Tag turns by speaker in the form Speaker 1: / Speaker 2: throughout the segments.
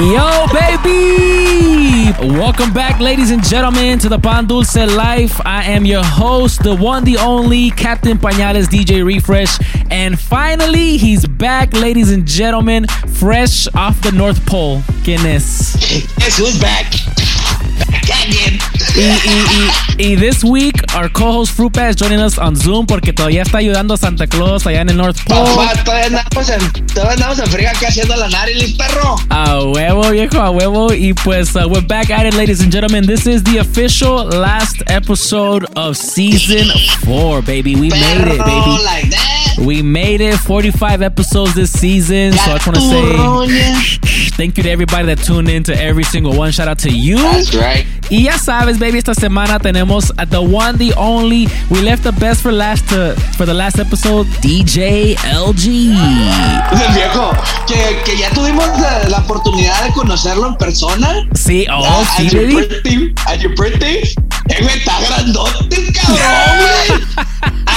Speaker 1: Yo,
Speaker 2: baby! Welcome back, ladies and gentlemen, to the Pan Dulce Life. I am your host, the one, the only Captain Pañales, DJ Refresh. And finally, he's back, ladies and gentlemen, fresh off the North Pole. ¿Quién es?
Speaker 3: Who's back?
Speaker 2: Y, y, y, y this week, our co-host Frupa is joining us on Zoom porque todavía está ayudando a Santa Claus allá en el North Pole.
Speaker 3: Papá, todavía andamos en, todavía andamos en friga aquí haciendo la nariz, perro.
Speaker 2: A huevo, viejo, a huevo. Y pues, uh, we're back at it, ladies and gentlemen. This is the official last episode of season four, baby. We made it, baby.
Speaker 3: like that.
Speaker 2: We made it. 45 episodes this season. So I just want to say. Thank you to everybody that tuned in to every single one. Shout out to you.
Speaker 3: That's right.
Speaker 2: Y ya sabes, baby, esta semana tenemos a the one, the only. We left the best for last to, for the last episode, DJ LG.
Speaker 3: Viejo, que, que ya tuvimos la, la oportunidad de conocerlo en persona.
Speaker 2: Sí, oh, sí,
Speaker 3: at
Speaker 2: baby.
Speaker 3: pretty, at your pretty. Güey, está grandote, cabrón, güey.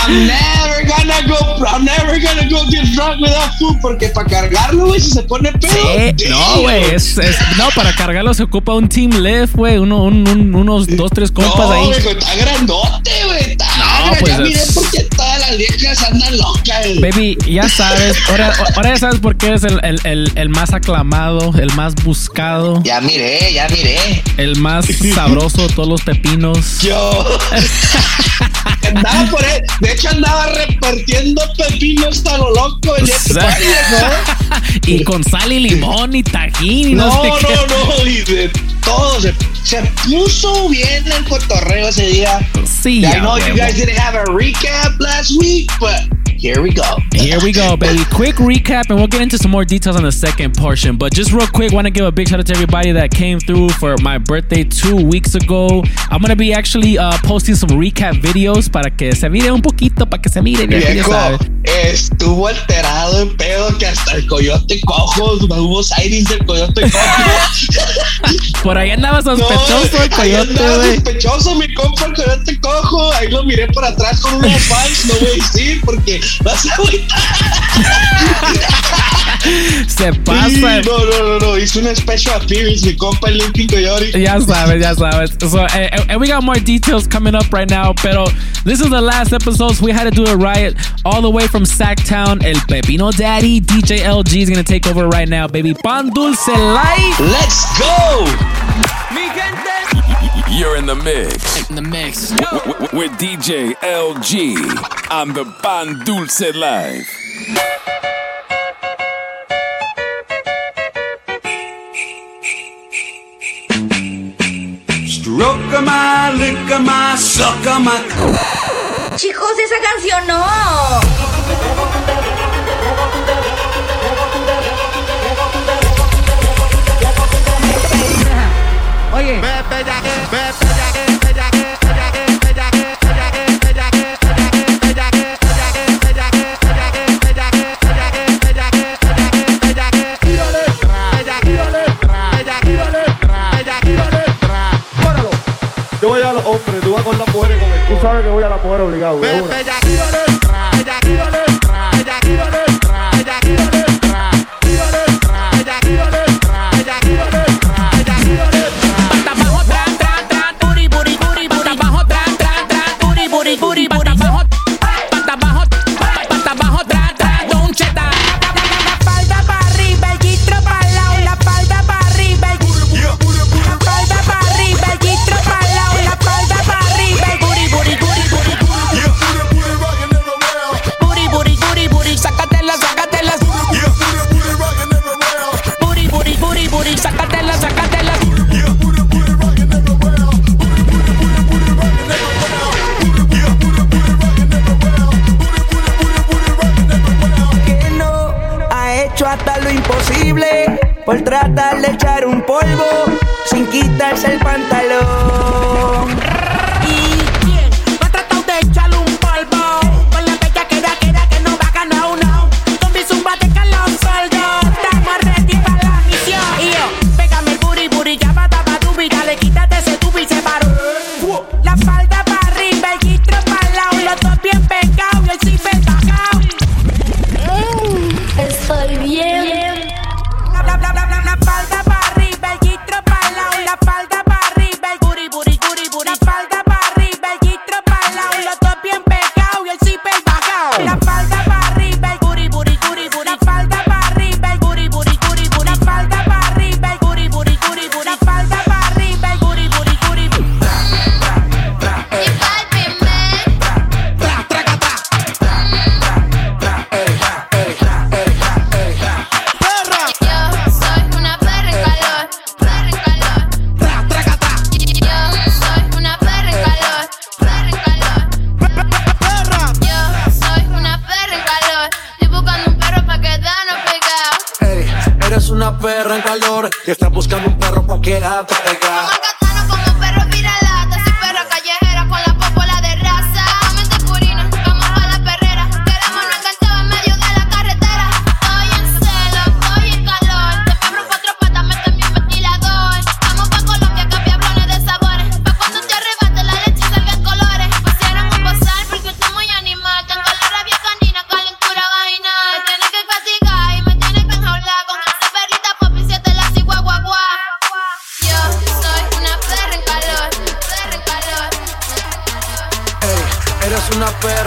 Speaker 3: I'm never gonna go, I'm never gonna go get drunk without food, porque para cargarlo, güey, si se pone pedo.
Speaker 2: Sí, no, güey, es, es- no, para cargarlo se ocupa un team lift, güey, uno, un- un- unos dos, tres compas
Speaker 3: no,
Speaker 2: ahí.
Speaker 3: viejo, está grandote, güey. Está,
Speaker 2: No,
Speaker 3: ya
Speaker 2: pues,
Speaker 3: miré
Speaker 2: es-
Speaker 3: porque todas las viejas andan locas.
Speaker 2: Baby, ya sabes, ahora, ahora ya sabes por qué eres el, el- el- el más aclamado, el más buscado,
Speaker 3: Ya miré, ya miré.
Speaker 2: el más sabroso de todos los pepinos.
Speaker 3: Yo andaba por él. De hecho, andaba repartiendo pepinos hasta lo loco en party, ¿no?
Speaker 2: y con sal y limón y tajín y no,
Speaker 3: No,
Speaker 2: sé
Speaker 3: no, no, y de todo se, se puso bien el cotorreo ese día.
Speaker 2: Sí,
Speaker 3: I know you guys didn't have a recap last week, but here we go.
Speaker 2: Here we go, baby. Quick recap, and we'll get into some more details on the second portion. But just real quick, want to give a big shout out to everybody that came through for my birthday two weeks ago. I'm gonna be actually uh, posting some recap videos para que se mire un poquito, para que se mire
Speaker 3: Viejo, estuvo alterado en pedo que hasta el coyote cojo, hubo sightings del coyote cojo.
Speaker 2: Por ahí andaba sospechoso el
Speaker 3: ahí
Speaker 2: coyote,
Speaker 3: andaba sospechoso mi compa el coyote cojo. Ahí lo miré por atrás con unos fans. No voy a decir porque vas a agüitar.
Speaker 2: Se pasa.
Speaker 3: Sí, no, no, no, no. Hizo un special appearance mi compa el Linkin Coyote.
Speaker 2: Ya sabes, ya sabes. So, eh, eh, and we got more details coming up right now. Pero this is the last episode, so we had to do a riot All the way from Sacktown, El Pepino Daddy, DJ LG is gonna take over right now, baby. Pan Dulce Light.
Speaker 3: Let's go!
Speaker 1: Mi gente.
Speaker 4: You're in the mix
Speaker 1: In the mix.
Speaker 4: w- w- with DJ LG on the Pan Dulce Live.
Speaker 5: Stroke my, lick my, suck my.
Speaker 6: Chicos, esa canción no.
Speaker 1: Oye.
Speaker 7: Yo sabes que voy a la mujer obligado.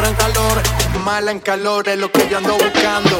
Speaker 8: en
Speaker 5: mala en calor es lo que yo ando buscando.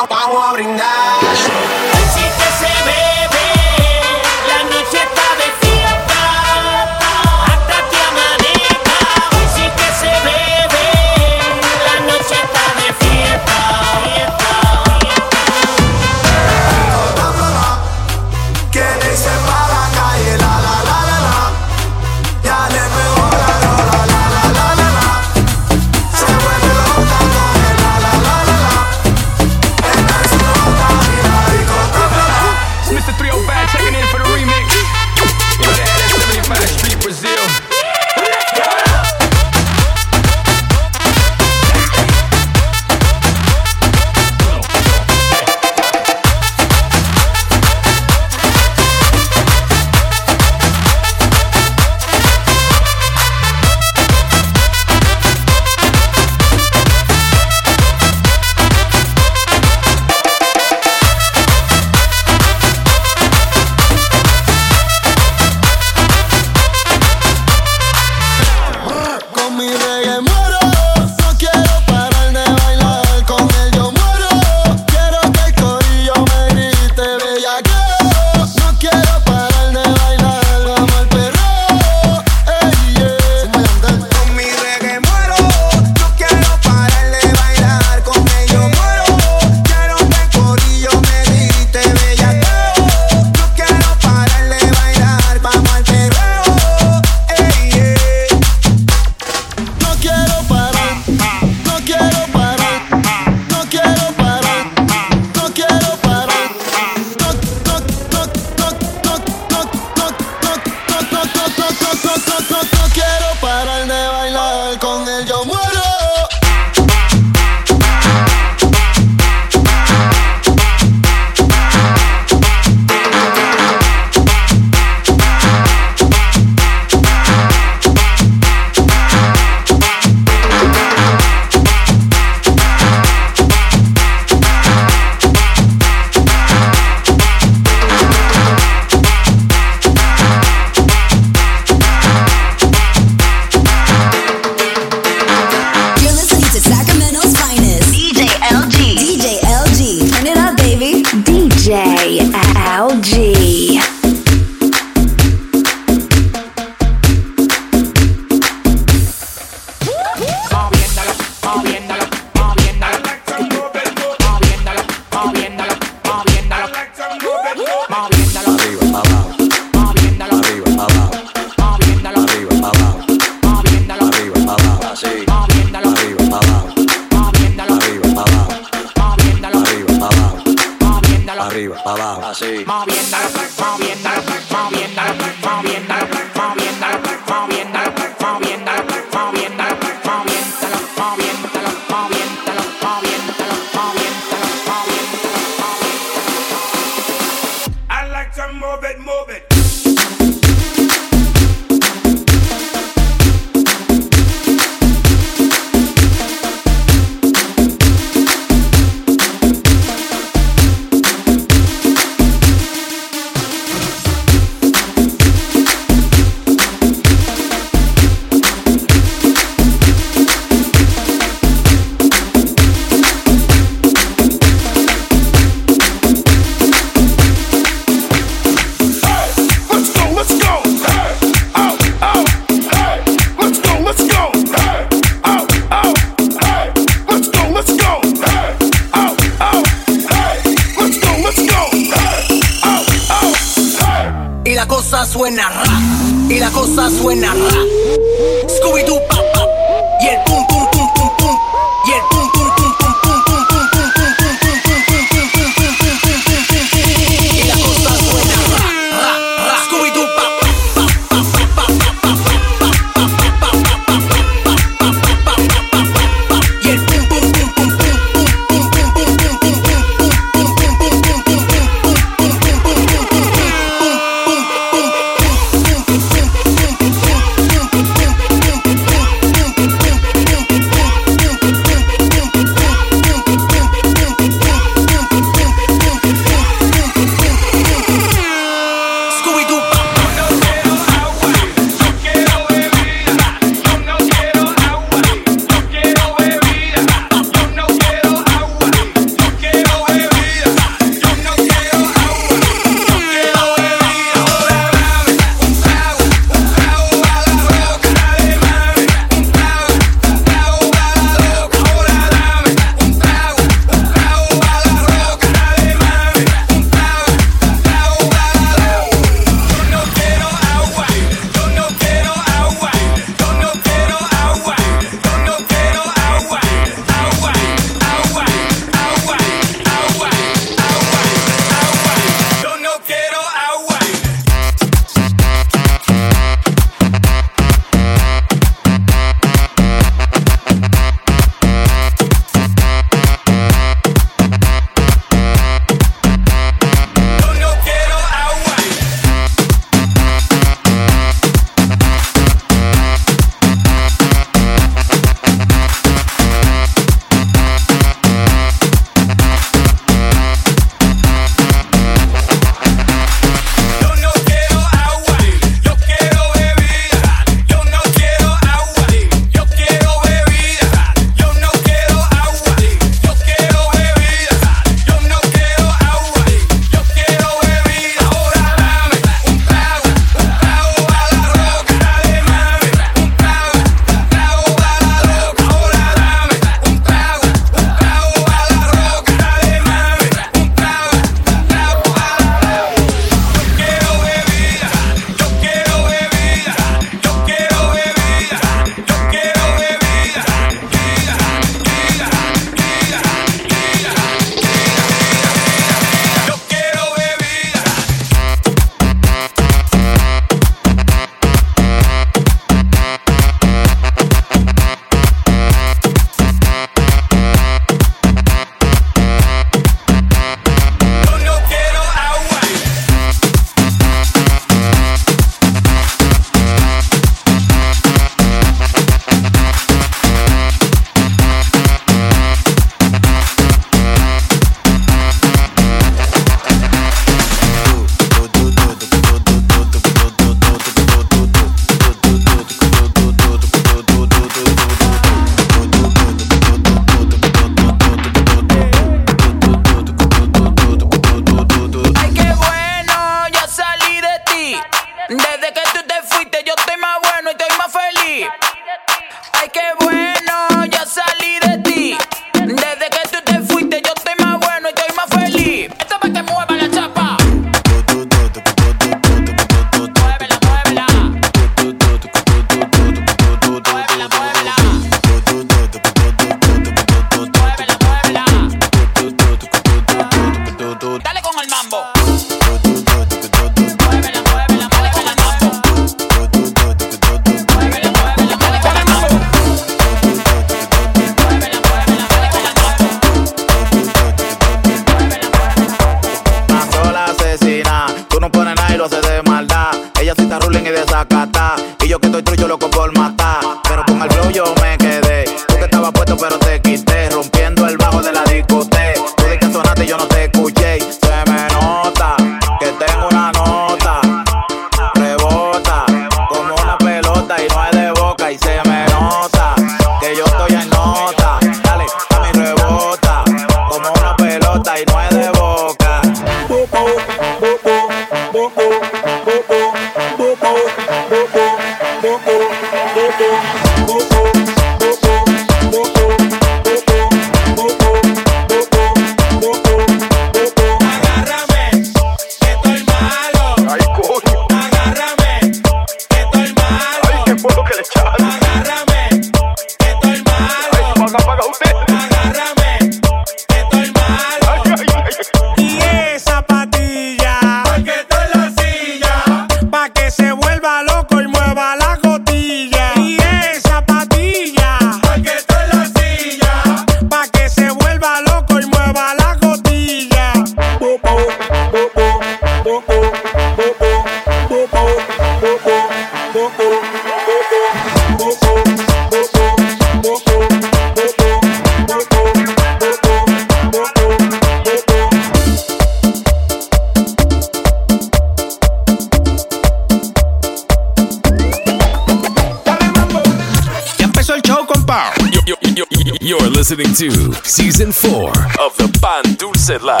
Speaker 4: Season four of the Pan Dulce Live.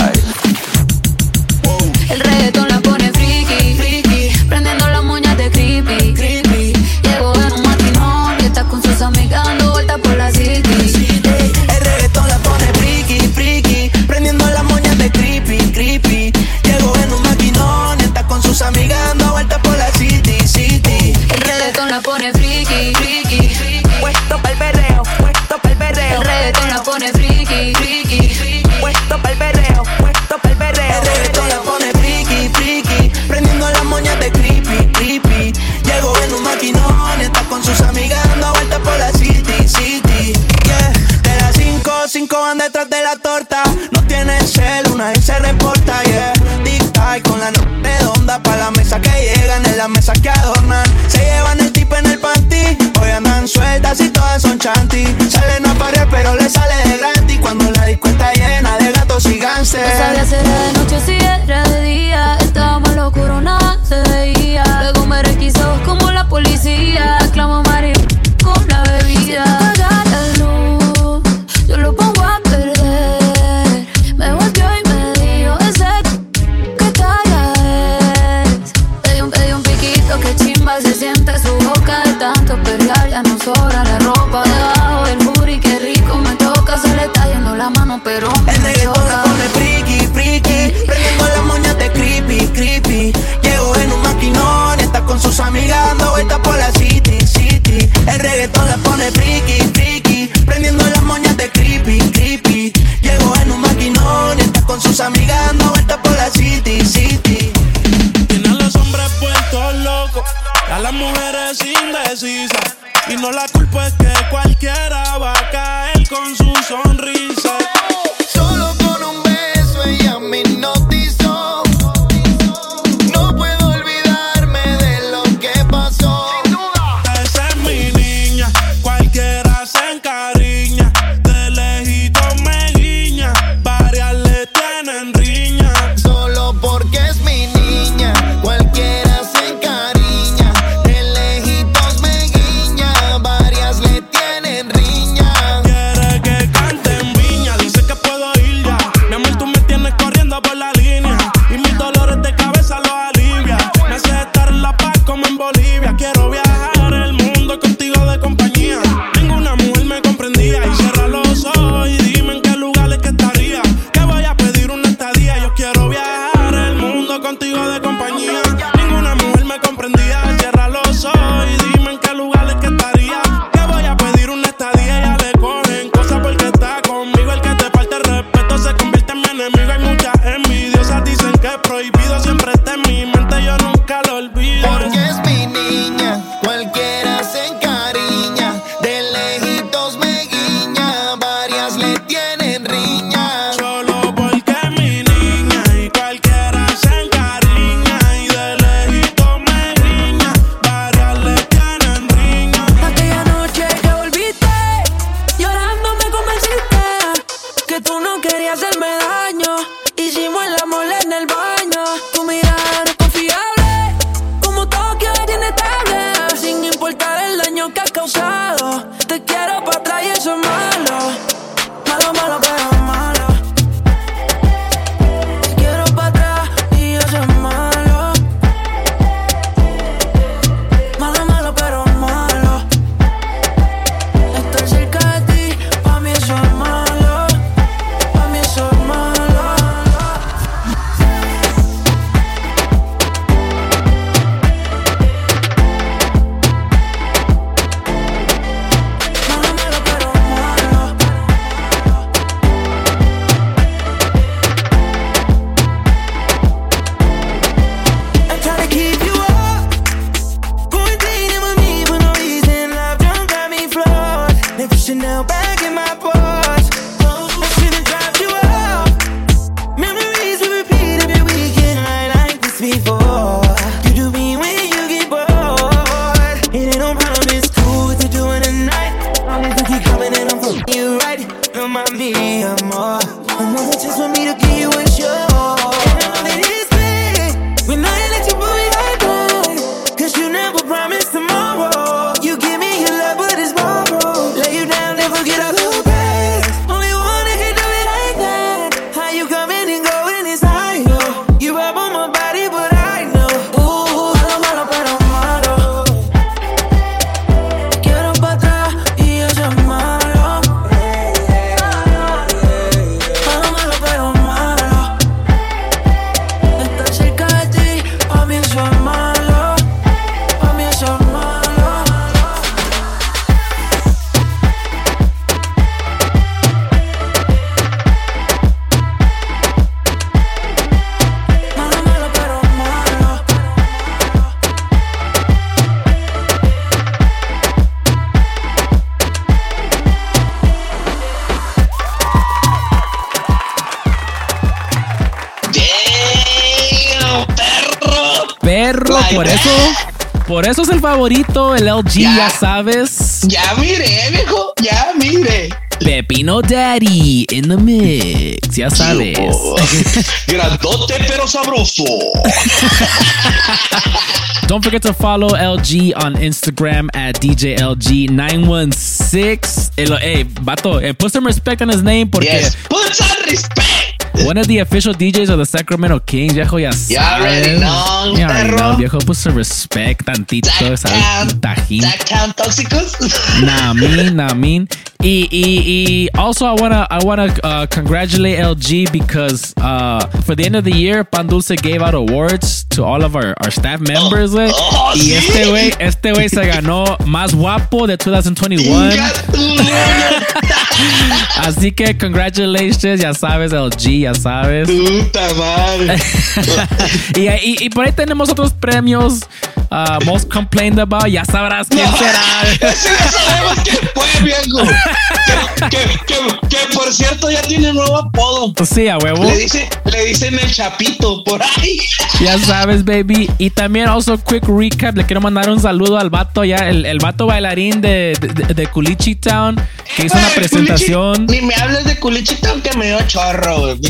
Speaker 2: compañía. Favorito, el LG, ya, sabes.
Speaker 3: Ya miré, viejo, ya miré.
Speaker 2: Pepino Daddy in the mix, ya sabes.
Speaker 3: Grandote pero sabroso.
Speaker 2: Don't forget to follow LG on Instagram at DJLG916. Hey, lo- hey, vato, eh, put some respect on his name porque
Speaker 3: Yes, put some respect.
Speaker 2: one of the official DJs of the Sacramento Kings, viejo, ya sabes.
Speaker 3: You already know,
Speaker 2: Ya already know, viejo, put respect tantito, ¿sabes? Tajín.
Speaker 3: Count tóxicos.
Speaker 2: Nah, mean, nah, mean. Y, y, y also, I wanna, I wanna uh, congratulate LG because uh, for the end of the year, Pan Dulce gave out awards to all of our, our staff members, güey.
Speaker 3: oh,
Speaker 2: y este güey, este güey se ganó más guapo de 2021. Así que congratulations, ya sabes, LG, ya sabes.
Speaker 3: Puta madre.
Speaker 2: y, y, y por ahí tenemos otros premios. uh, most complained about, ya sabrás quién será.
Speaker 3: Ese ya sabemos quién fue, viejo. Que, que, que, que, por cierto ya tiene nuevo apodo.
Speaker 2: Sí, a huevo.
Speaker 3: Le, dice, le dicen el chapito por ahí.
Speaker 2: Ya sabes, baby. Y también, also, quick recap. Le quiero mandar un saludo al vato ya, el, el vato bailarín de, de, de Culichi Town, que hizo una
Speaker 3: Ay,
Speaker 2: presentación.
Speaker 3: Ni me hables de culichito aunque me dio chorro.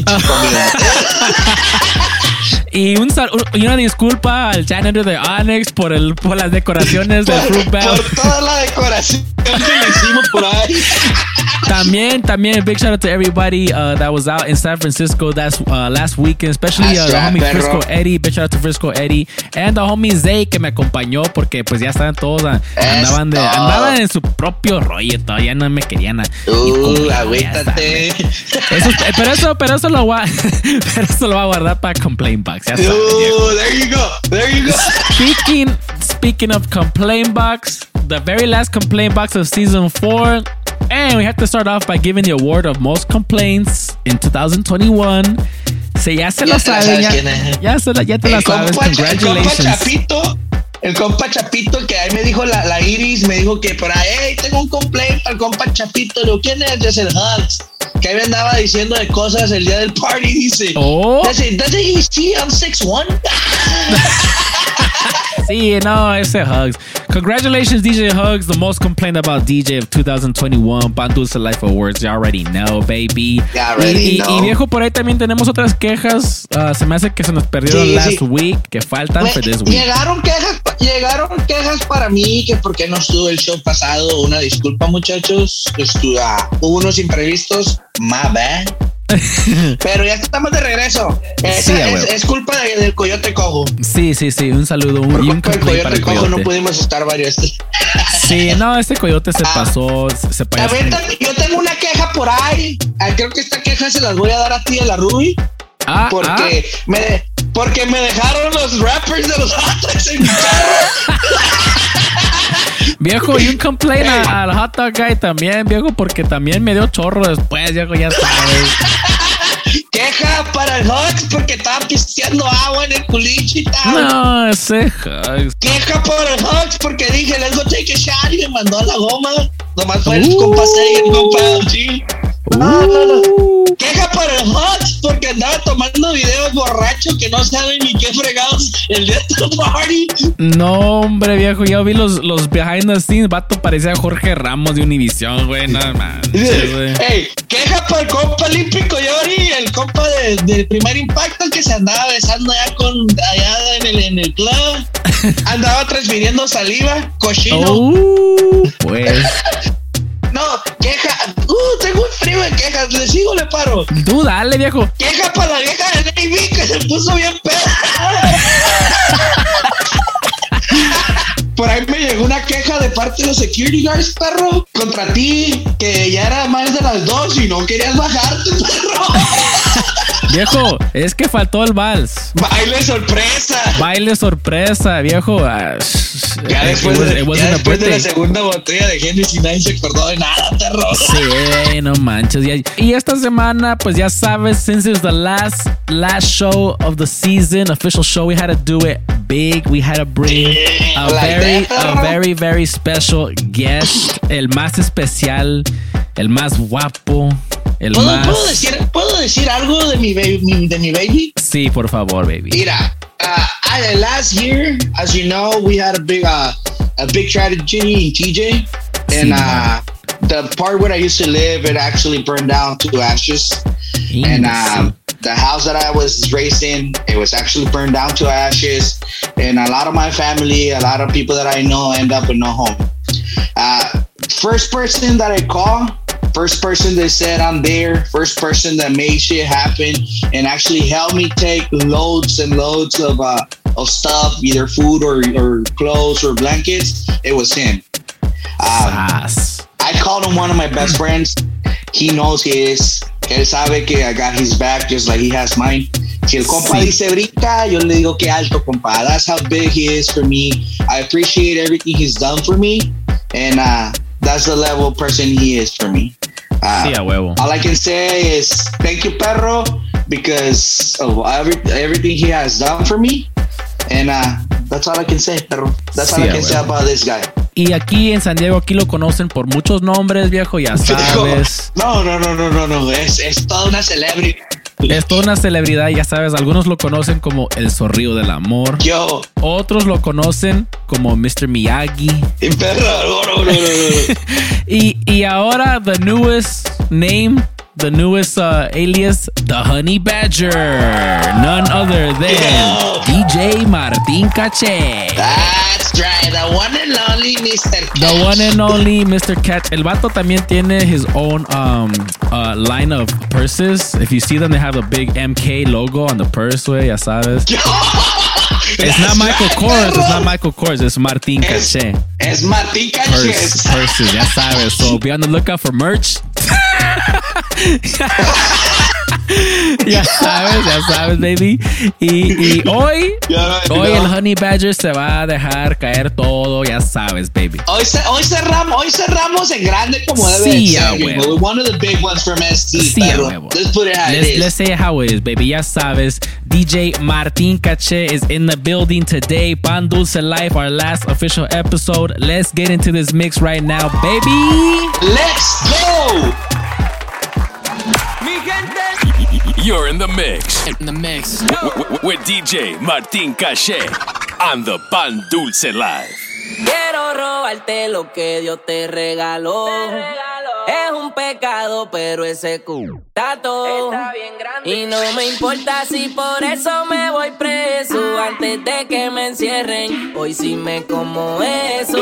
Speaker 2: Y, un, y una disculpa al janitor de Onyx por, el, por las decoraciones del Fruit Bell.
Speaker 3: Por toda la decoración que le hicimos por ahí.
Speaker 2: También, también, big shout out to everybody uh, that was out in San Francisco that's uh, last weekend, especially uh, the homie
Speaker 3: perro.
Speaker 2: Frisco Eddie. Big shout out to Frisco Eddie and the homie Zay que me acompañó porque pues ya estaban todos uh, andaban de, andaban en su propio rollo, todavía no me querían. a- ir
Speaker 3: Uh, agüítate.
Speaker 2: Eso, eh, pero eso, pero eso lo voy a, pero eso lo voy a guardar para complain box. Ya sabes.
Speaker 3: Uh, there you go. There you go.
Speaker 2: Speaking speaking of complaint box, the very last complaint box of season four, and we have to start off by giving the award of most complaints in 2021. Se ya se
Speaker 3: Ya la
Speaker 2: saben, ya, ya, se la, ya te la
Speaker 3: El
Speaker 2: sabes.
Speaker 3: compa, el compa
Speaker 2: Congratulations.
Speaker 3: Chapito, el compa Chapito que ahí me dijo la, la Iris, me dijo que por ahí, hey, tengo un complaint para el compa Chapito. Digo, ¿quién es? Es el Hugs. Que ahí me andaba diciendo de cosas el día del party, dice.
Speaker 2: Oh.
Speaker 3: Dice, doesn't he see I'm 6'1"?
Speaker 2: Sí, no, ese Hugs. Congratulations, DJ Hugs, the most complained about DJ of 2021, Pan Dulce Life Awards. You already know, baby.
Speaker 3: You already
Speaker 2: y,
Speaker 3: know.
Speaker 2: y viejo, por ahí también tenemos otras quejas. Uh, se me hace que se nos perdieron
Speaker 3: Sí,
Speaker 2: last
Speaker 3: sí.
Speaker 2: week, que faltan for this week.
Speaker 3: Llegaron quejas, llegaron quejas para mí que porque no estuvo el show pasado. Una disculpa, muchachos. Estuvo, ah, hubo unos imprevistos. My bad. Pero ya estamos de regreso. Esa
Speaker 2: Sí, a
Speaker 3: es, culpa de- del coyote cojo.
Speaker 2: Sí, sí, sí. Un saludo un,
Speaker 3: Por
Speaker 2: y un
Speaker 3: culpa del
Speaker 2: complaint para
Speaker 3: coyote cojo no pudimos estar varios.
Speaker 2: Sí, no, ese coyote se pasó, se pasó.
Speaker 3: También, también, yo tengo una queja por ahí. Ah, Creo que esta queja se las voy a dar a ti, a la Ruby.
Speaker 2: Ah,
Speaker 3: porque, me, porque me dejaron los rappers de los Hot en mi carro.
Speaker 2: Viejo, y un complaint a- al hot dog guy también, viejo, porque también me dio chorro después, viejo, ya sabes.
Speaker 3: Queja para el Hawks porque estaba pisteando agua en el culichi.
Speaker 2: No, ese Hugs.
Speaker 3: Queja por el Hawks porque dije, let's go take a shot y me mandó a la goma. Nomás fue el compa C y el compa. No, no, no. Queja para el Hawks porque andaba tomando videos borracho que no saben ni qué fregados el día del party.
Speaker 2: No, hombre, viejo, ya vi los, los behind the scenes, vato parecía Jorge Ramos de Univision, güey, nada más.
Speaker 3: Ey, queja para el compa olímpico Yori, el compa de- del primer impacto que se andaba besando allá con allá en el, en el club. Andaba transfiriendo saliva, cochino.
Speaker 2: Uh, pues.
Speaker 3: No, queja. De quejas. Le sigo, le paro.
Speaker 2: Tú dale, viejo.
Speaker 3: Queja para la vieja de Navy que se puso bien peda. Por ahí me llegó una queja de parte de los security guards, perro, contra ti, que ya era más de las dos y no querías bajarte, perro.
Speaker 2: Viejo, es que faltó el vals.
Speaker 3: Baile sorpresa.
Speaker 2: Baile sorpresa, viejo. Ah,
Speaker 3: Ya
Speaker 2: it
Speaker 3: después,
Speaker 2: was-
Speaker 3: de, ya después de la segunda botella de Genesis nadie se acordó de nada, perro.
Speaker 2: Sí, no manches. Y, y esta semana, pues ya sabes, since it was the last last show of the season, official show, we had to do it big. We had to bring a
Speaker 3: like
Speaker 2: very,
Speaker 3: that,
Speaker 2: a very, very special guest, el más especial, el más guapo, El
Speaker 3: ¿Puedo,
Speaker 2: más.
Speaker 3: puedo decir, ¿Puedo decir algo de mi, baby, de mi baby?
Speaker 2: Sí, por favor, baby.
Speaker 3: Mira, uh, I, last year, as you know, we had a big, uh, a big tragedy in TJ, and uh, the part where I used to live, it actually burned down to ashes, and um, the house that I was raised in, it was actually burned down to ashes, and a lot of my family, a lot of people that I know, end up with no home. Uh, first person that I call first person that said I'm there, first person that made shit happen and actually helped me take loads and loads of uh, of stuff, either food or, or clothes or blankets. It was him. Um, I called him one of my best friends. He knows he is. Él sabe que I got his back just like he has mine. Si el compa
Speaker 2: Sí.
Speaker 3: dice brinca, yo le digo que alto, compa. That's how big he is for me. I appreciate everything he's done for me. And uh, that's the level of person he is for me. Uh,
Speaker 2: Sí, a huevo.
Speaker 3: all I can say is thank you, perro, because of every, everything he has done for me. And uh, that's all I can say, perro. That's all I can say about this guy.
Speaker 2: Y aquí en San Diego, aquí lo conocen por muchos nombres, viejo, ya sabes.
Speaker 3: No, no, no, no, no, no. Es, es toda una celebrity.
Speaker 2: Es toda una celebridad, ya sabes. Algunos lo conocen como el zorrillo del amor.
Speaker 3: Yo.
Speaker 2: Otros lo conocen como Mr. Miyagi.
Speaker 3: No, no, no.
Speaker 2: y, y ahora, the newest name, the newest uh, alias, the Honey Badger. None other than DJ Martín Caché.
Speaker 3: That's right. The one and only Mr.
Speaker 2: The one and only Mr. Catch. El vato también tiene his own um, uh, line of purses. If you see them, they have a big MK logo on the purse, way, ya sabes. It's not Michael Kors. It's not Michael Kors. It's Martín Caché.
Speaker 3: Es Martín
Speaker 2: Cache.
Speaker 3: Purse,
Speaker 2: purses, ya sabes. So be on the lookout for merch. ya sabes, ya sabes, baby. Y, y hoy, hoy el Honey Badger se va a dejar caer todo, ya sabes, baby.
Speaker 3: Hoy, hoy cerramos, hoy cerramos en grande como debe
Speaker 2: Sí,
Speaker 3: ser. One of the big ones from ST.
Speaker 2: Sí, huevo.
Speaker 3: Let's put it how
Speaker 2: Let's,
Speaker 3: is.
Speaker 2: let's say it how it is, baby. Ya sabes, DJ Martin Caché is in the building today. Pan Dulce Life, our last official episode. Let's get into this mix right now, baby.
Speaker 3: Let's go.
Speaker 4: You're in the mix. In the mix. With DJ Martín Caché on the Pan Dulce Live.
Speaker 9: Quiero robarte lo que Dios te regaló. Es un pecado, pero ese cutato. Y no me importa si por eso me voy preso. Antes de que me encierren, hoy sí me como eso.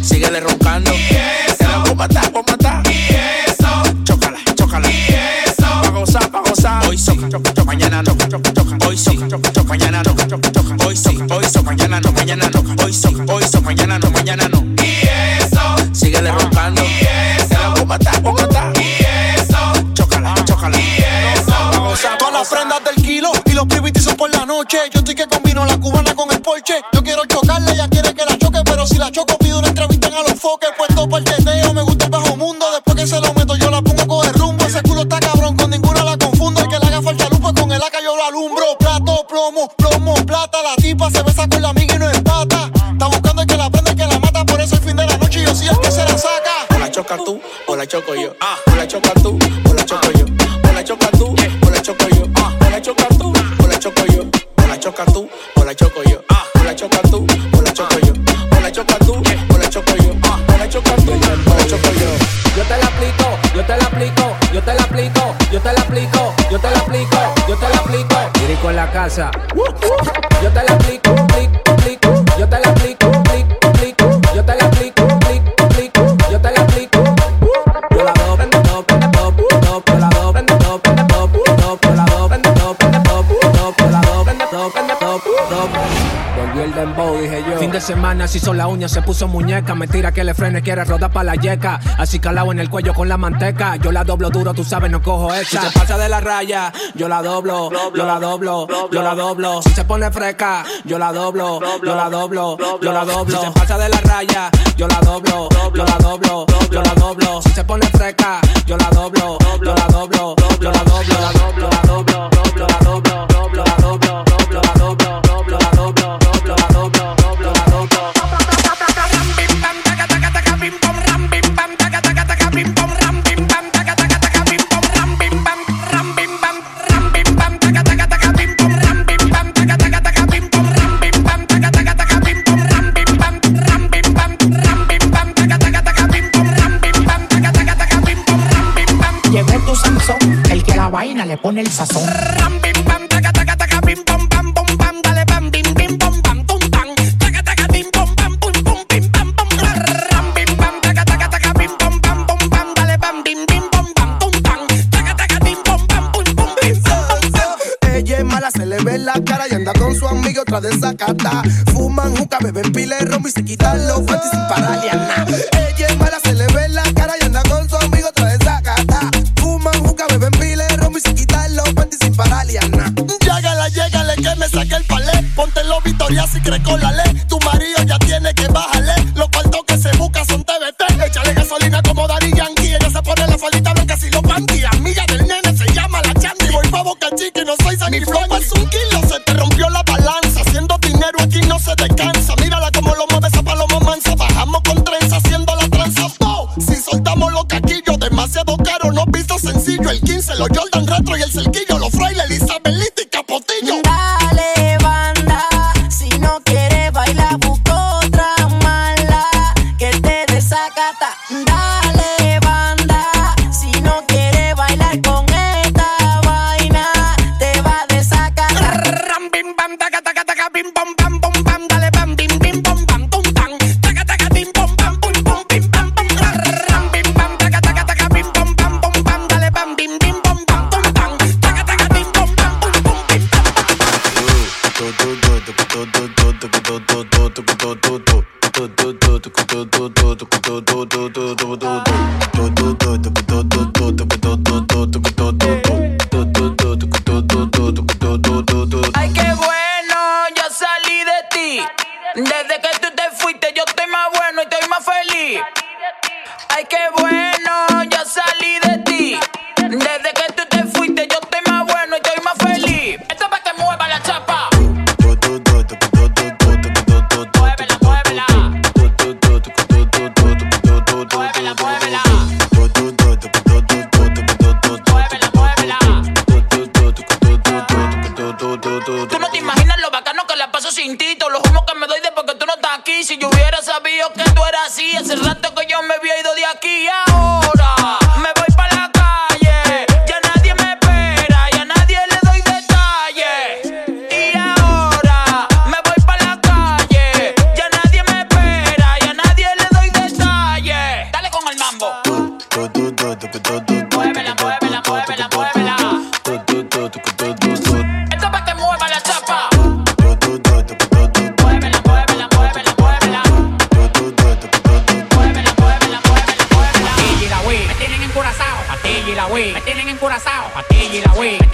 Speaker 10: Síguele roncando. Vamos a matar, vamos a matar. Chócala, chócala. Pa' gozar, pa' gozar. Hoy sí, choca, mañana no. choca. Hoy sí, choca, mañana no. choca. Hoy sí, hoy sí, mañana no, mañana no. Hoy sí, hoy sí, mañana no, mañana no. Y eso. Síguele roncando. Vamos a matar, vamos a matar. Chócala, chócala. Pa' gozar, pa'
Speaker 11: Todas las
Speaker 10: gozar.
Speaker 11: prendas del kilo y los privitis son por la noche. Yo estoy que combino la cubana con el porche. Yo quiero chocarle, ella quiere que la choque. Pero si la choco, pido una entrevista en a los foques. Puesto por el teteo, me gusta Plato, plomo, plomo, plata. La tipa se besa con la amiga y no empata. Está buscando el que la prende, el que la mata. Por eso el fin de la noche yo sí el que se la saca.
Speaker 10: O la chocas tú, o la choco yo. O la chocas tú, o la choco yo. O la chocas tú,
Speaker 9: casa.
Speaker 12: De semana se hizo la uña, se puso muñeca. Mentira que le frene, quiere rodar pa' la yeca. Así calado en el cuello con la manteca. Yo la doblo duro, tú sabes, no cojo esa. Si se pasa de la raya, yo la doblo, yo la doblo, yo la doblo. Si se pone fresca, yo la doblo, yo la doblo, yo la doblo. Si se pasa de la raya, yo la doblo, yo la doblo, yo la doblo. Si se pone fresca, yo la doblo, yo la doblo, yo la doblo, yo la doblo, yo la doblo, yo la doblo, yo la doblo, yo la doblo,
Speaker 13: pone el sazón.
Speaker 10: Bom, bom, dale, bim, bim, bom, tum, taca,
Speaker 14: Ella mala, se le ve la cara y anda con su amigo otra desacata. Fuman, juca, beben pila de y se quitan los panties
Speaker 9: sin
Speaker 13: paraliana. cree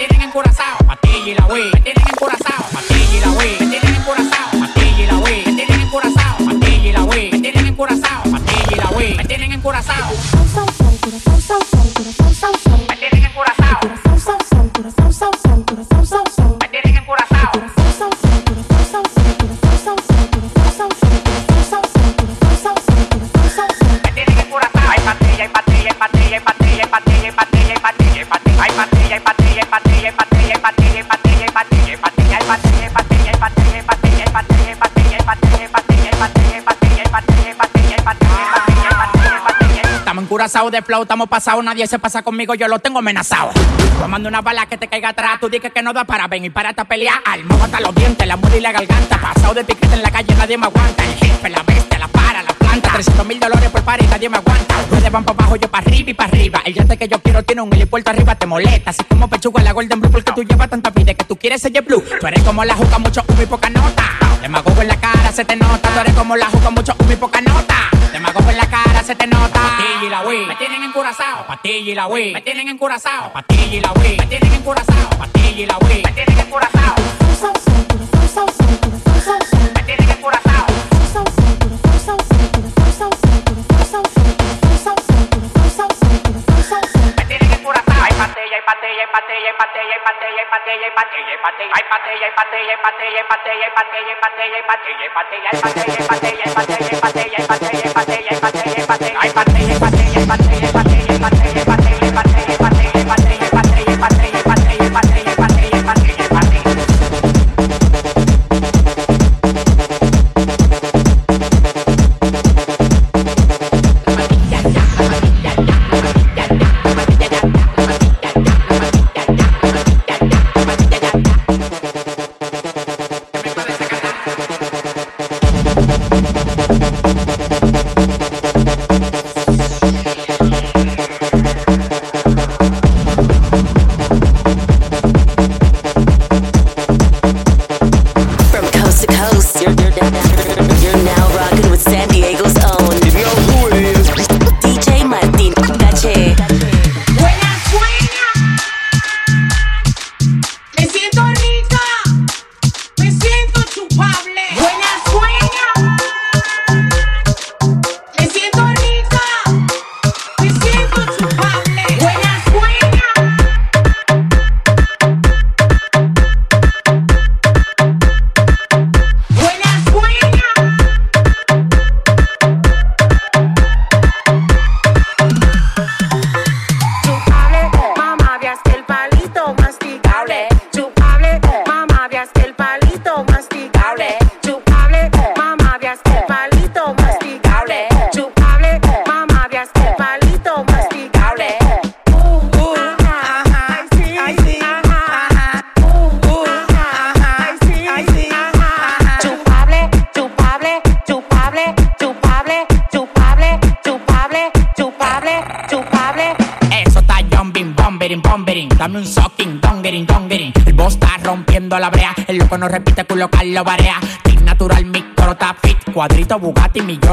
Speaker 13: tienen encorazado, patilla y la wey, me tienen encorazado, patilla y la wey, me tienen encorazado, patilla y la wey, me tienen encorazado, patilla y la wey, me tienen encorazado, patilla y la wey, me tienen encorazado. curazao de flow, estamos pasados, nadie se pasa conmigo, yo lo tengo amenazado. Tomando una bala que te caiga atrás, tú dices que no da para venir. para esta pelea. Alma hasta los dientes, la muda y la garganta. Pasado de piquete en la calle, nadie me aguanta. El jefe, la bestia, la para, la planta. 300 mil dólares por y nadie me aguanta. Ustedes van para abajo, yo para arriba y para arriba. El yate que yo quiero tiene un helipuerto arriba, te molesta. Así como pechuga la Golden Blue, porque tú llevas tanta vida que tú quieres ser blue. Tú eres como la juca, mucho humo y poca nota. Le mago en la cara, se te nota. Tú eres como la juca, mucho humo y poca nota se te nota. Patilla y la wey, me tienen encurazao. Patilla y la wey, me tienen encurazao. Patilla y la wey, me tienen encurazao. Patilla y la wey, me tienen encurazao. Me tienen encurazao. Bye.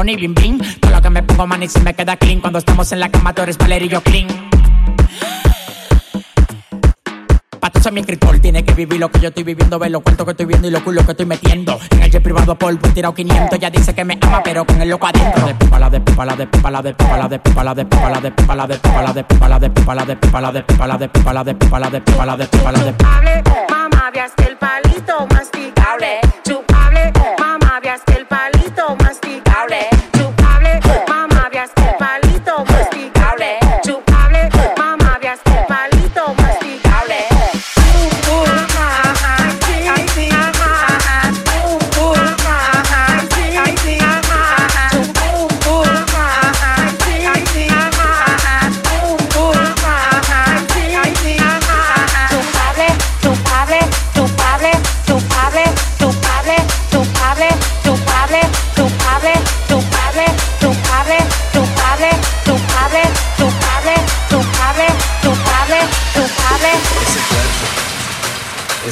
Speaker 13: Millón y bling bling. Todo lo que me pongo, man, y se me queda clean. Cuando estamos en la cama, tú eres Valerio clean. Pato soy mi escritor, tiene que vivir lo que yo estoy viviendo, ver los cuentos que estoy viendo y los culos que estoy metiendo. En el jet privado he tirado 500, ya dice que me ama, pero con el loco adentro. De pipa la de pipa la de pipa la de pipa la de pipa la de pipa la de pipa la de pipa la de pipa la de pipa la de pipa la de pipa la de pipa la de pipa la de pipa la de pipa la de
Speaker 15: Chupable, mamá, veas que el palito masticable. Chupable, mamá, veas que toma stick. All right.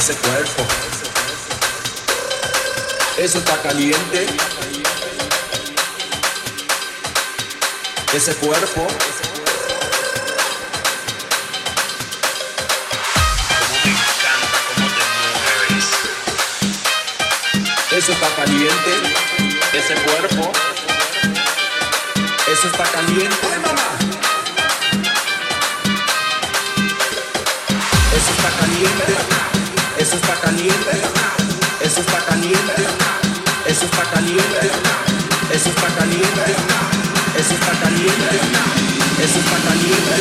Speaker 16: Ese cuerpo. Eso está caliente. Ese cuerpo. Eso está caliente. Ese cuerpo. Eso está caliente. Eso está caliente. Eso está caliente. Eso está caliente. Eso está caliente. Eso está caliente. Eso está caliente. Eso está caliente.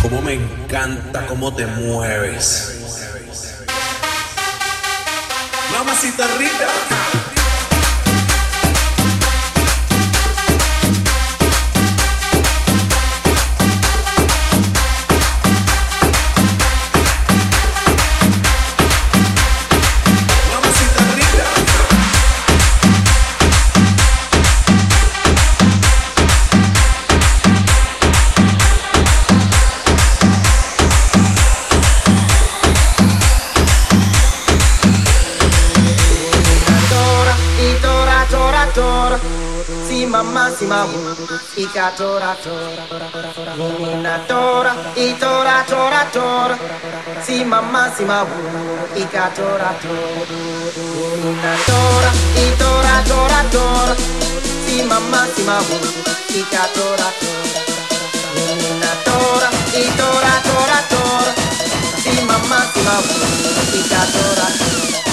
Speaker 16: Cómo me encanta cómo te mueves. Mamacita rica.
Speaker 7: Y ca tora, tora. Nina tora, y tora, tora, tora. Si mamá, si mamá, y tora, tora. Nina tora, y tora, tora, tora. Si mamá, si mamá, y tora, tora. Nina tora, y tora, tora, tora. Si mamá, si mamá, y tora,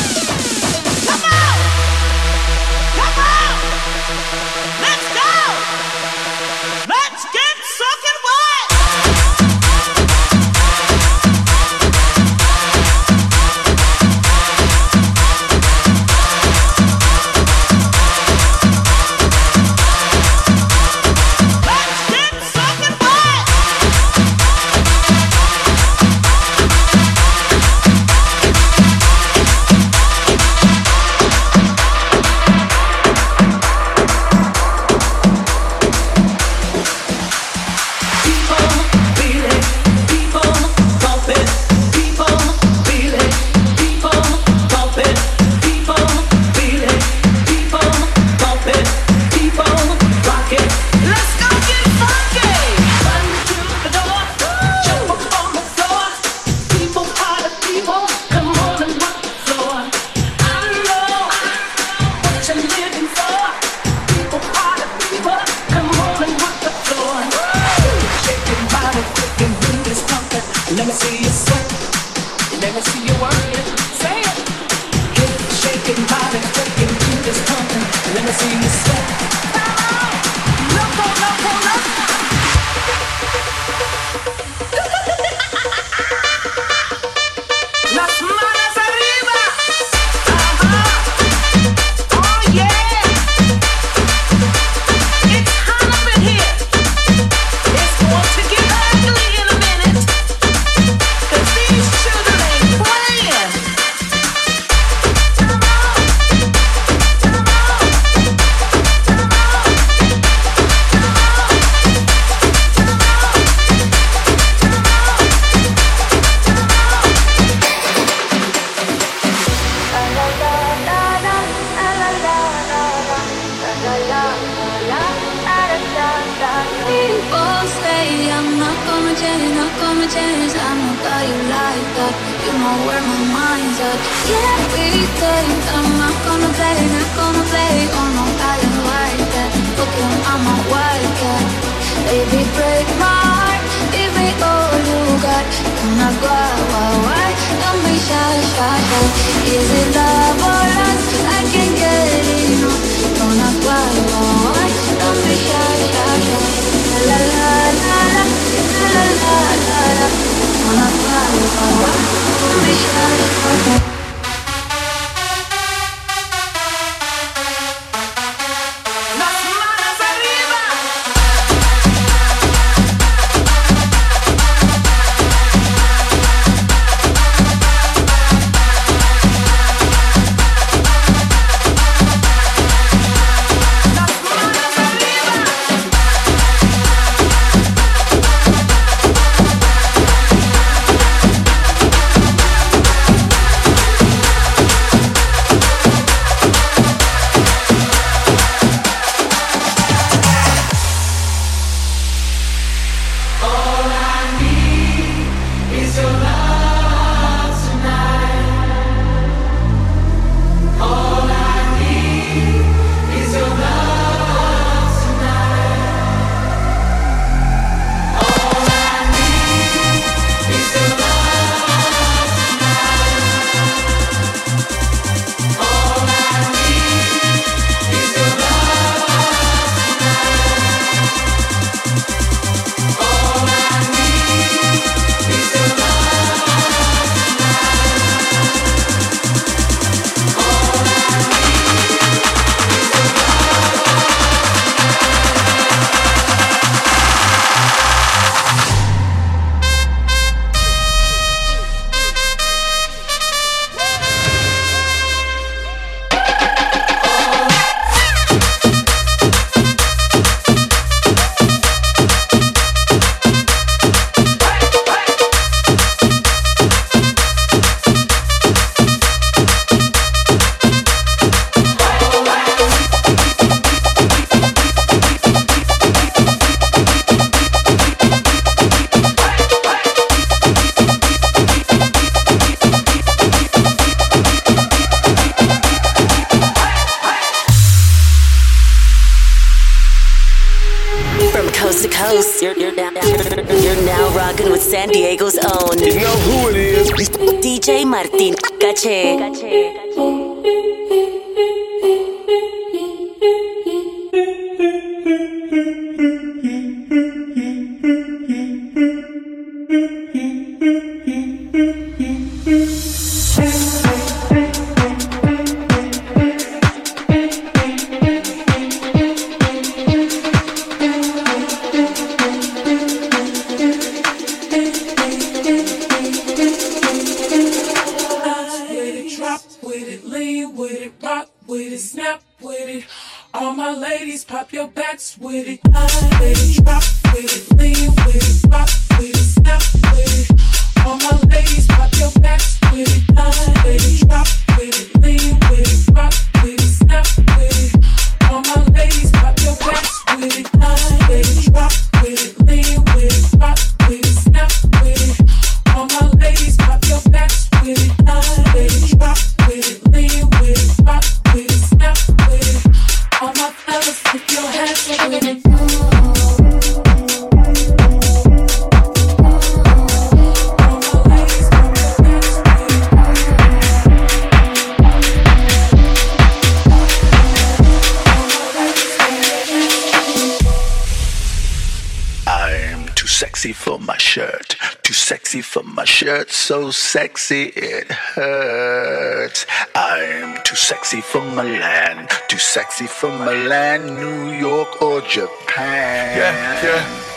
Speaker 17: sexy it hurts. I'm too sexy for Milan, too sexy for Milan, New York or Japan.
Speaker 18: Yeah, yeah.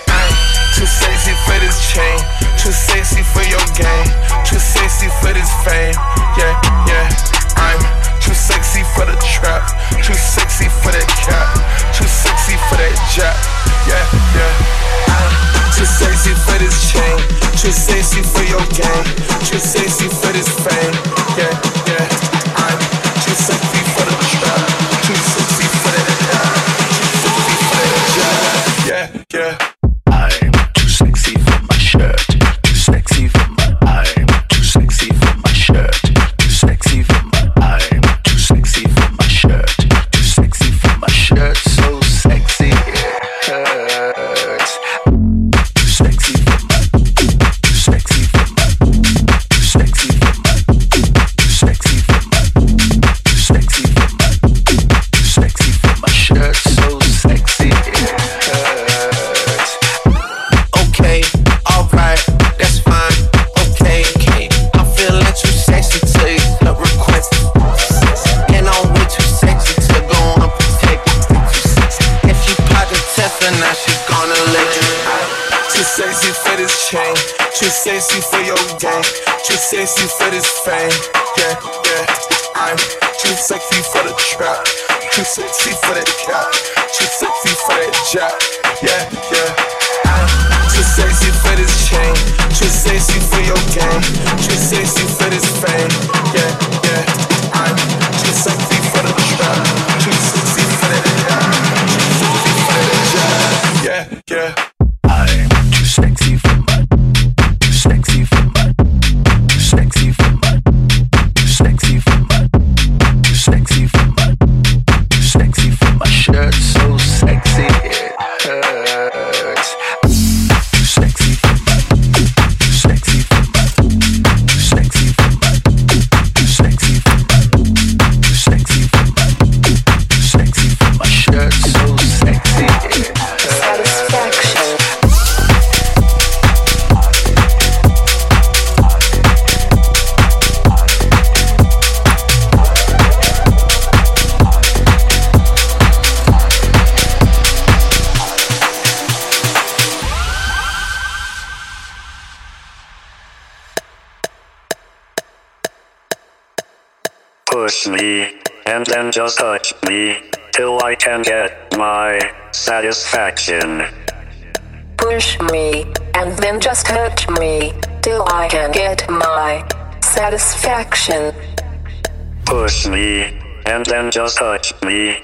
Speaker 19: Just touch me.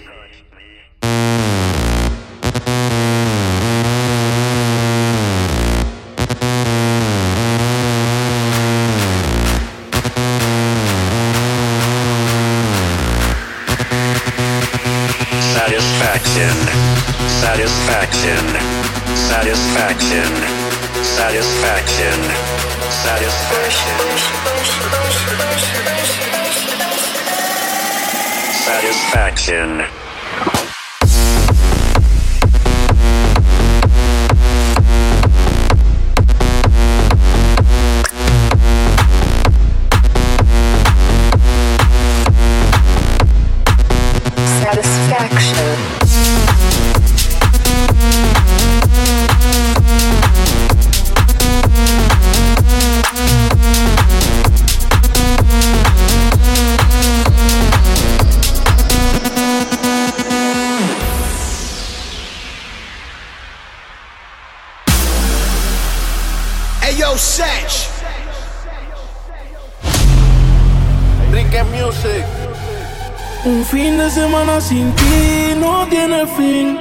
Speaker 19: Satisfaction,
Speaker 20: satisfaction,
Speaker 19: satisfaction, satisfaction, satisfaction satisfaction.
Speaker 21: sin ti no tiene fin.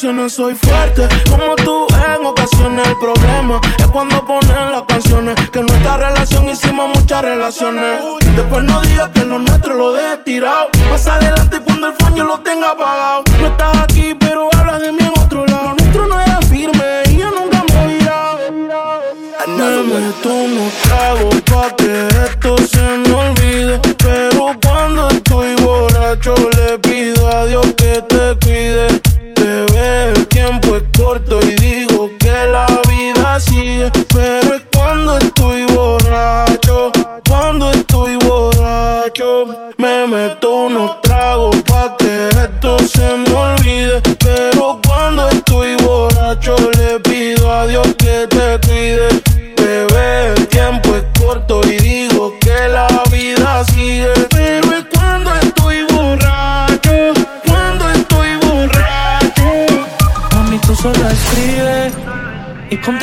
Speaker 21: ocasiones soy fuerte, como tú en ocasiones. El problema es cuando ponen las canciones. Que en nuestra relación hicimos muchas relaciones. Después no digas que lo nuestro lo dejes tirado. Más adelante cuando el fan yo lo tenga apagado. No estás aquí, pero hablas de mí en otro lado. Nuestro no era firme y yo nunca me he virado. Me meto unos tragos pa' que esto se me olvide. Pero cuando estoy borracho, le pido a Dios que te cuide el tiempo es corto y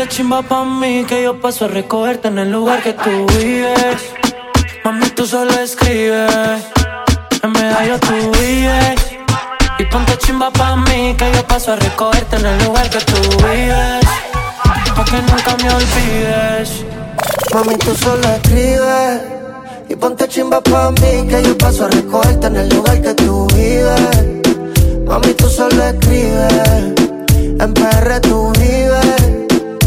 Speaker 22: chimba pa' mí que yo paso a recogerte en el lugar que tú vives. Mami, tú solo escribes. En medallo tú vives. Y ponte chimba pa' mí que yo paso a recogerte en el lugar que tú vives. Pa' que nunca me olvides.
Speaker 14: Mami, tú solo escribes y ponte chimba pa' mí que yo paso a recogerte en el lugar que tú vives. Mami, tú solo escribes, en PR tú vives.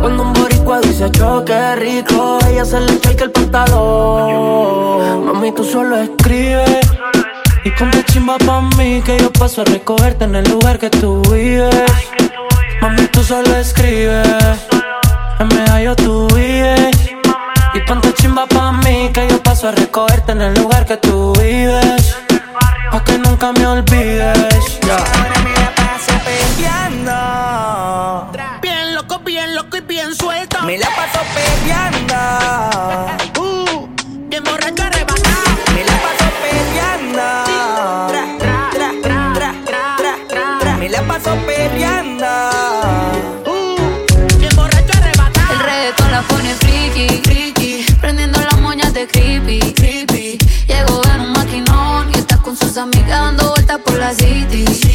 Speaker 23: Cuando un boricua dice choque rico, ella se le echa el pantalón.
Speaker 22: Mami, tú solo escribes. Y ponte chimba pa' mí que yo paso a recogerte en el lugar que tú vives. Mami, tú solo escribes. En medallo tú vives. Y ponte chimba pa' mí que yo paso a recogerte en el lugar que tú vives. Pa' que nunca me olvides. Ya.
Speaker 6: perreando. Me la paso perreando. Uh, bien borracho arrebatado. Me la paso perreando. Tra, tra, tra, tra, tra, tra, tra, tra. Me la paso perreando. Uh, bien borracho arrebatado.
Speaker 24: El reggaetón la pone friki, friki. Prendiendo las moñas de creepy, creepy. Llegó en un maquinón y está con sus amigas dando vueltas por la city.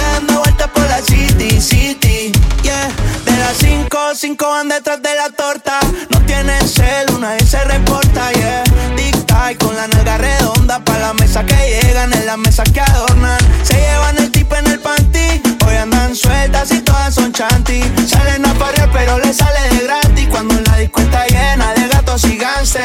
Speaker 6: Dando vueltas por la city, city. Yeah, de las cinco, cinco van detrás de la torta. No tiene cel, una vez se reporta, yeah. Tic-tac con la nalga redonda pa' la mesa que llegan, en la mesa que adornan. Se llevan el tip en el panty. Hoy andan sueltas y todas son chanty. Salen a parear, pero le sale de gratis. Cuando la disco llena de gatos y gánster.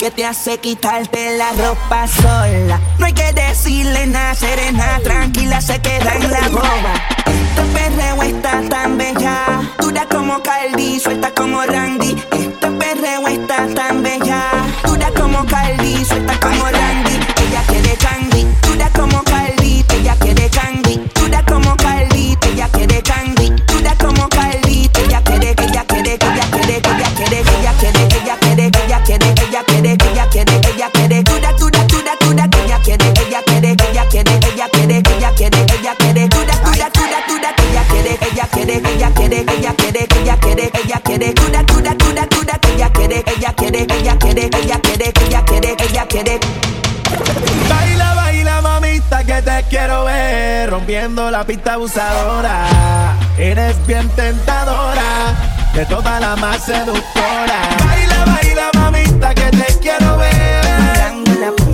Speaker 25: que te hace quitarte la ropa sola. No hay que decirle nada, serena, tranquila, se queda en la boba. Este perreo está tan bella, dura como Caldi,
Speaker 26: rompiendo la pista abusadora. Eres bien tentadora, de toda la más seductora. Baila, baila, mamita, que te quiero ver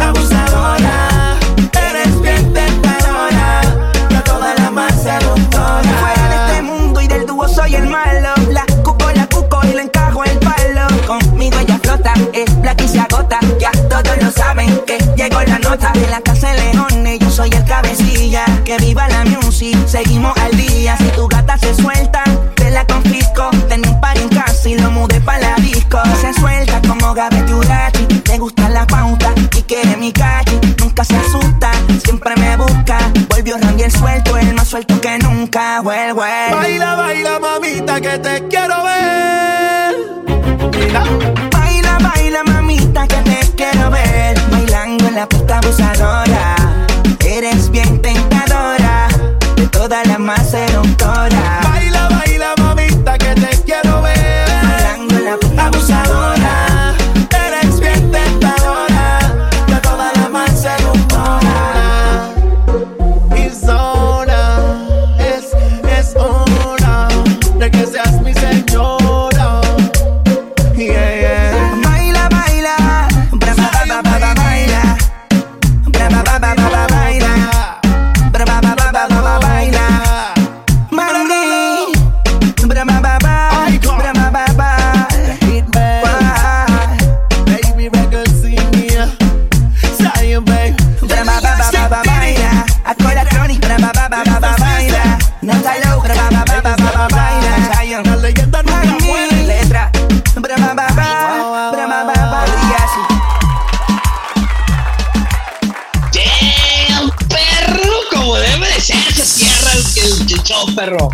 Speaker 26: abusadora. Eres bien tentadora, de toda la más seductora.
Speaker 25: Fuera de este mundo y del dúo soy el malo. La cuco, la cuco y le encajo el palo. Conmigo ella flota, es black y se agota. Ya todos lo saben que llegó la nota de la casa de leones. Que viva la music, seguimos al día. Si tu gata se suelta, te la confisco. Tenía un par en casa y lo mudé pa' la disco. Se suelta como Gabriel Urachi. Le gusta la pauta y quiere mi calle. Nunca se asusta, siempre me busca. Volvió Randy el suelto, el más suelto que nunca. Well, well.
Speaker 26: Baila, baila, mamita, que te quiero ver. Mira.
Speaker 25: Baila, baila, mamita, que te quiero ver. Bailando en
Speaker 27: la puta abusadora. Toda la más seductora.
Speaker 25: Baila,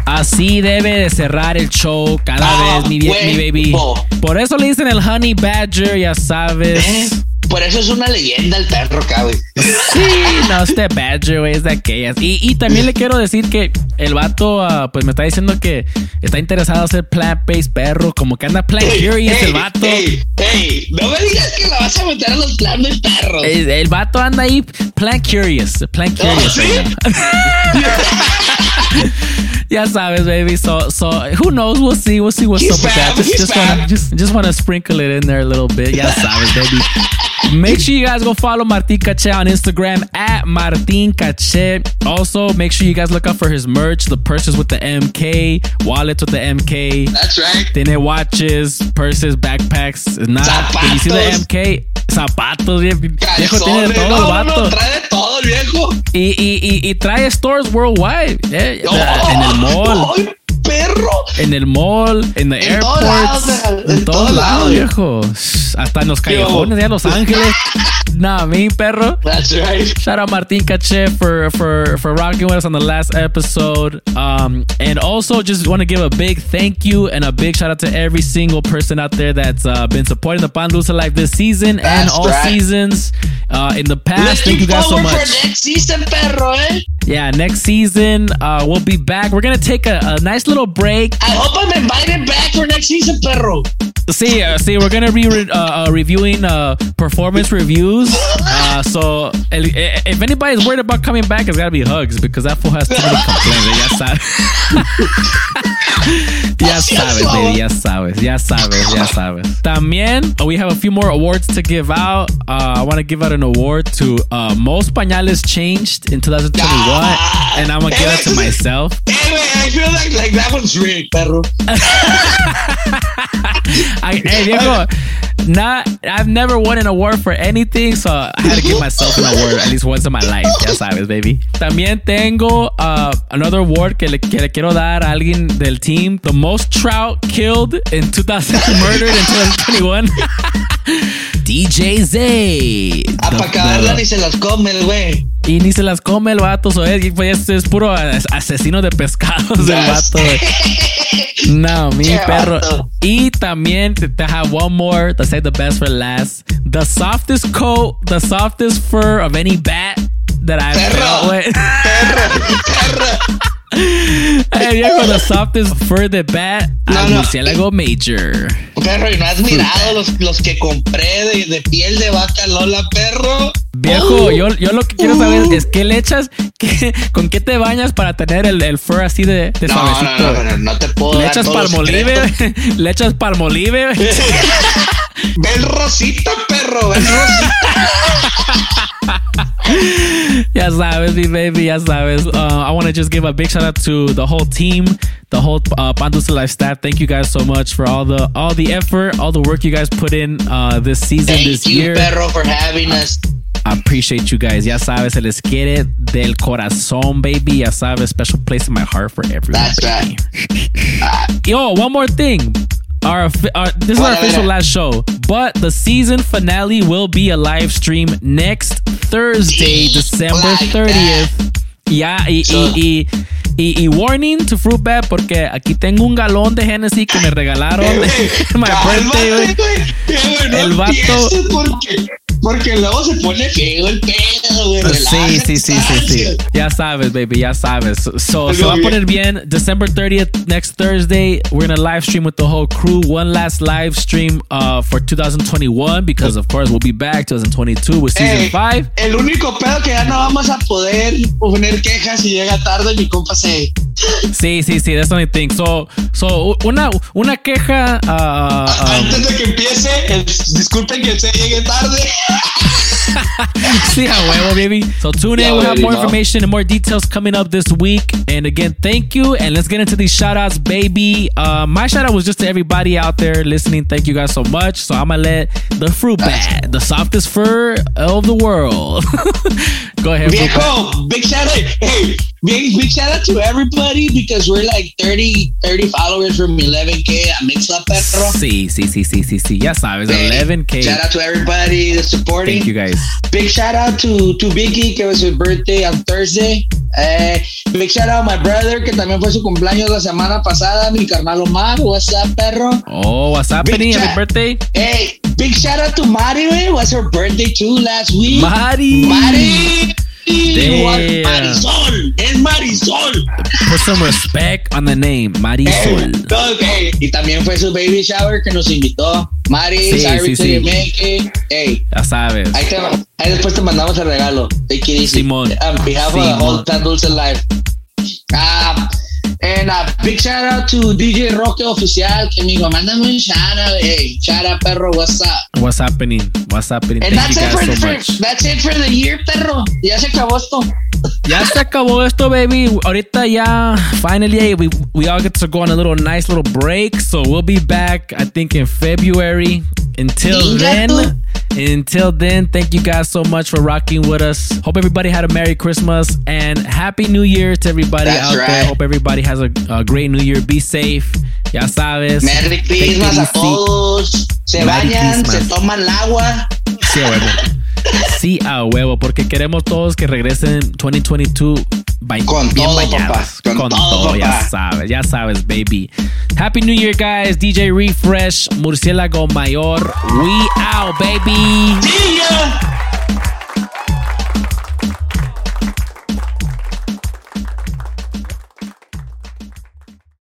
Speaker 2: Así debe de cerrar el show cada
Speaker 3: Ah,
Speaker 2: vez, mi, mi baby. Por eso le dicen el Honey Badger, ya sabes.
Speaker 3: Eh, Por eso es una leyenda el perro güey.
Speaker 2: Sí, no, este Badger, güey, es de aquellas. Y, y también le quiero decir que el vato, ah, pues me está diciendo que está interesado en hacer plant-based perro, como que anda plant curious
Speaker 3: ey,
Speaker 2: el vato.
Speaker 3: Ey, ey, no me digas que la vas a meter a los planes perros.
Speaker 2: El, el vato anda ahí plant curious, plant
Speaker 3: Oh,
Speaker 2: curious.
Speaker 3: ¿sí?
Speaker 2: ya sabes, baby. So, so who knows? We'll see. We'll see what's
Speaker 3: He's
Speaker 2: up with that. Just, just wanna, just, just wanna sprinkle it in there a little bit. Ya sabes, baby. Make sure you guys go follow Martin Cache on Instagram at Martin Cache. Also, make sure you guys look out for his merch, the purses with the MK, wallets with the MK.
Speaker 3: That's right.
Speaker 2: Tiene watches, purses, backpacks. Nada. Did you see the MK? Zapatos, vie- viejo, tiene de todo
Speaker 3: no,
Speaker 2: vato.
Speaker 3: no, trae de todo viejo.
Speaker 2: Y, y, y, y trae stores worldwide. eh, en el mall.
Speaker 3: Ay, perro.
Speaker 2: En el mall, en the
Speaker 3: En todos
Speaker 2: airports,
Speaker 3: lados,
Speaker 2: en, todos
Speaker 3: todos
Speaker 2: lados,
Speaker 3: lados.
Speaker 2: viejo. Hasta en los callejones, en Los Ángeles. nah, mi perro.
Speaker 3: That's right.
Speaker 2: Shout out Martin Cache for for for rocking with us on the last episode. Um, and also just want to give a big thank you and a big shout out to every single person out there that's uh, been supporting the Pandusa Life this season and
Speaker 3: That's
Speaker 2: all
Speaker 3: right.
Speaker 2: seasons uh, in the past. Thank you guys so much.
Speaker 3: for next season, perro, eh?
Speaker 2: Yeah, next season uh, we'll be back. We're gonna take a, a nice little break.
Speaker 3: I hope I'm invited back for next season, perro.
Speaker 2: See, uh, see, we're gonna be re- uh, uh, reviewing uh, performance reviews. Uh, so, el- if anybody's worried about coming back, it's gotta be Hugs because that fool has too many complaints. Ya sabes. ya sabes, baby. Ya sabes. Ya sabes. Ya sabes. También, uh, we have a few more awards to give out. Uh, I want to give out an award to uh, most pañales changed in 2021, and I'm gonna give it to myself.
Speaker 3: I feel like, like that one's rigged, perro.
Speaker 2: I, hey, viejo, not, I've never won an award for anything, so I had to give myself an award at least once in my life. Ya sabes, baby. También tengo uh, another award que le, que le quiero dar a alguien del team. The most trout killed in 2000, murdered in 2021. DJ Z.
Speaker 3: A
Speaker 2: The-
Speaker 3: pa' ni se las come el güey.
Speaker 2: Y ni se las come el vato, so es, pues, es puro as- asesino de pescados el vato. No, mi
Speaker 3: Qué
Speaker 2: perro.
Speaker 3: vato.
Speaker 2: Y también te, have one more to say the best for last. The softest coat, the softest fur of any bat that I've felt with. Hey, viejo, the softest fur de bat. al
Speaker 3: no.
Speaker 2: murciélago major.
Speaker 3: Perro, y no has mirado los, los que compré de, de piel de vaca Lola, perro.
Speaker 2: Viejo, yo, yo lo que quiero saber es qué le echas, qué- con qué te bañas para tener el, el fur así de, de
Speaker 3: No,
Speaker 2: suavecito.
Speaker 3: no, no, no, no te puedo
Speaker 2: Le
Speaker 3: dar
Speaker 2: echas palmolive, le echas palmolive.
Speaker 3: Ven rosita, perro, ven rosita.
Speaker 2: ya sabes, mi baby, ya sabes. Uh, I want to just give a big shout out to the whole team, the whole uh, Pandusa Life staff. Thank you guys so much for all the all the effort, all the work you guys put in uh, this season,
Speaker 3: Thank
Speaker 2: this
Speaker 3: you,
Speaker 2: year.
Speaker 3: perro, for having us.
Speaker 2: I appreciate you guys. Ya sabes, se les quiere del corazón, baby. Ya sabes, special place in my heart for everyone.
Speaker 3: That's
Speaker 2: baby. Yo, one more thing. Our, our this is our official last show, but the season finale will be a live stream next Thursday, December 30th. Ya, y, y, y, y, warning to Fruit Bat porque aquí tengo un galón de Hennessy que me regalaron my birthday, güey.
Speaker 3: Cálmate, güey.
Speaker 2: El vato-
Speaker 3: porque luego se pone feo el pedo, güey.
Speaker 2: Sí,
Speaker 3: relájate,
Speaker 2: sí, sí, sí, sí. Ya sabes, baby, ya sabes. So, so se va a poner bien. December 30th, next Thursday, we're gonna live stream with the whole crew. One last live stream uh, for 2021 because, of course, we'll be back 2022 with season
Speaker 3: Ey,
Speaker 2: 5.
Speaker 3: El único pedo que ya no vamos a poder poner quejas si llega tarde, mi compa se.
Speaker 2: Sí, sí, sí, that's the only thing. So, so una, una queja. Uh, um,
Speaker 3: Antes de que empiece, el- disculpen que se llegue tarde.
Speaker 2: See how huevo, baby. So tune in.
Speaker 3: Yeah,
Speaker 2: we'll have more information and more details coming up this week. And again, thank you. And let's get into these shout outs, baby. Uh, my shout out was just to everybody out there listening. Thank you guys so much. So I'm going to let the fruit bat, the softest fur of the world. Go ahead.
Speaker 3: Viejo, big shout out. Hey, big, big shout out to everybody because we're like 30, 30 followers from 11K at Mixup Perro.
Speaker 2: Sí, sí, sí, sí, sí, sí. Ya sabes, 11K.
Speaker 3: Shout out to everybody that's supporting.
Speaker 2: Thank you guys.
Speaker 3: Big shout out to, to Vicky, que was his birthday on Thursday. Eh, big shout out my brother, que también fue su cumpleaños la semana pasada, mi carnal Omar. What's up, perro?
Speaker 2: Oh, what's Penny? Happy birthday.
Speaker 3: Hey, big shout out to Mari. Was her birthday too last week.
Speaker 2: Mari.
Speaker 3: Mari. Marisol. Es Marisol.
Speaker 2: Put some respect on the name, Marisol.
Speaker 3: Ok, y también fue su baby shower que nos invitó. Mari,
Speaker 2: Sí,
Speaker 3: sorry
Speaker 2: sí, sí.
Speaker 3: make it. Hey,
Speaker 2: Ya sabes.
Speaker 3: ahí, te, ahí después te mandamos el regalo. Take it easy.
Speaker 2: Simón.
Speaker 3: On behalf of the
Speaker 2: Simón.
Speaker 3: whole Tan Dulce Life. Ah, and a big shout out to DJ Roque Oficial que dijo, mándame un shout out. Hey, shout out, perro, what's up?
Speaker 2: What's happening? What's happening?
Speaker 3: And
Speaker 2: Thank
Speaker 3: that's it, for,
Speaker 2: so
Speaker 3: for-
Speaker 2: much.
Speaker 3: that's it for the year, perro. Ya se acabó esto.
Speaker 2: Ya se acabó esto, baby. Ahorita ya, finally, we, we all get to go on a little nice little break. So we'll be back, I think, in February. Until then, until then, thank you guys so much for rocking with us. Hope everybody had a Merry Christmas and Happy New Year to everybody
Speaker 3: That's
Speaker 2: out there. Hope everybody has a, a great New Year. Be safe. Ya sabes.
Speaker 3: Merry Christmas a todos. Se
Speaker 2: Merry
Speaker 3: bañan,
Speaker 2: Christmas.
Speaker 3: se toman el agua.
Speaker 2: Sí, a huevo. Sí, a huevo, porque queremos todos que regresen 2022 ba-
Speaker 3: Con
Speaker 2: bien
Speaker 3: todo, papá. Con todo,
Speaker 2: todo, ya sabes, ya sabes, baby. Happy New Year, guys. DJ Refresh, Murciélago Mayor. We out, baby.
Speaker 3: Ya.